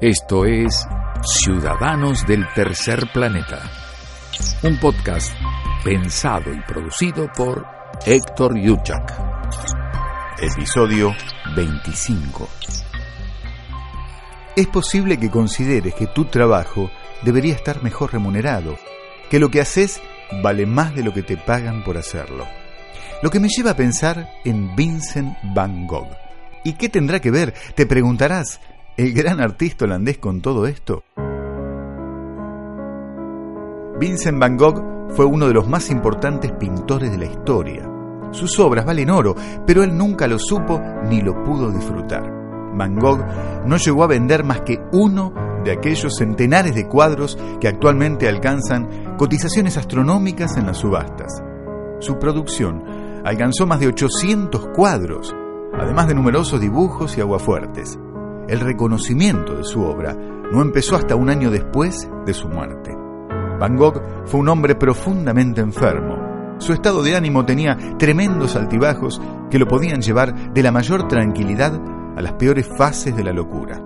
Esto es Ciudadanos del Tercer Planeta, un podcast pensado y producido por Héctor Yuchak. Episodio 25. Es posible que consideres que tu trabajo debería estar mejor remunerado, que lo que haces vale más de lo que te pagan por hacerlo. Lo que me lleva a pensar en Vincent Van Gogh. ¿Y qué tendrá que ver, te preguntarás, el gran artista holandés con todo esto? Vincent Van Gogh fue uno de los más importantes pintores de la historia. Sus obras valen oro, pero él nunca lo supo ni lo pudo disfrutar. Van Gogh no llegó a vender más que uno de aquellos centenares de cuadros que actualmente alcanzan cotizaciones astronómicas en las subastas. Su producción alcanzó más de 800 cuadros, además de numerosos dibujos y aguafuertes el reconocimiento de su obra no empezó hasta un año después de su muerte. Van Gogh fue un hombre profundamente enfermo. Su estado de ánimo tenía tremendos altibajos que lo podían llevar de la mayor tranquilidad a las peores fases de la locura.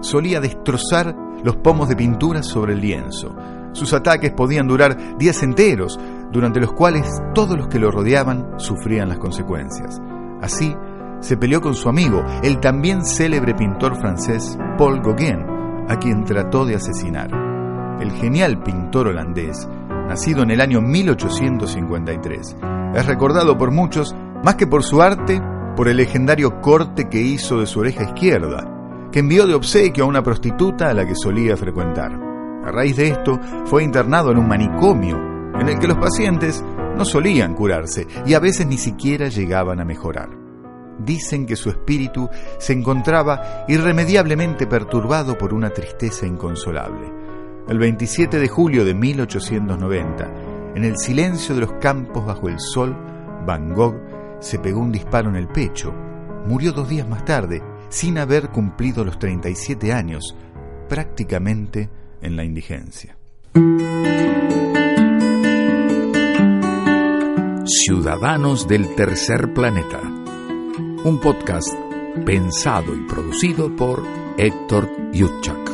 Solía destrozar los pomos de pintura sobre el lienzo. Sus ataques podían durar días enteros, durante los cuales todos los que lo rodeaban sufrían las consecuencias. Así, se peleó con su amigo, el también célebre pintor francés Paul Gauguin, a quien trató de asesinar. El genial pintor holandés, nacido en el año 1853, es recordado por muchos más que por su arte, por el legendario corte que hizo de su oreja izquierda, que envió de obsequio a una prostituta a la que solía frecuentar. A raíz de esto, fue internado en un manicomio, en el que los pacientes no solían curarse y a veces ni siquiera llegaban a mejorar dicen que su espíritu se encontraba irremediablemente perturbado por una tristeza inconsolable. El 27 de julio de 1890, en el silencio de los campos bajo el sol, Van Gogh se pegó un disparo en el pecho. Murió dos días más tarde, sin haber cumplido los 37 años, prácticamente en la indigencia. Ciudadanos del Tercer Planeta un podcast pensado y producido por Héctor Yutchak.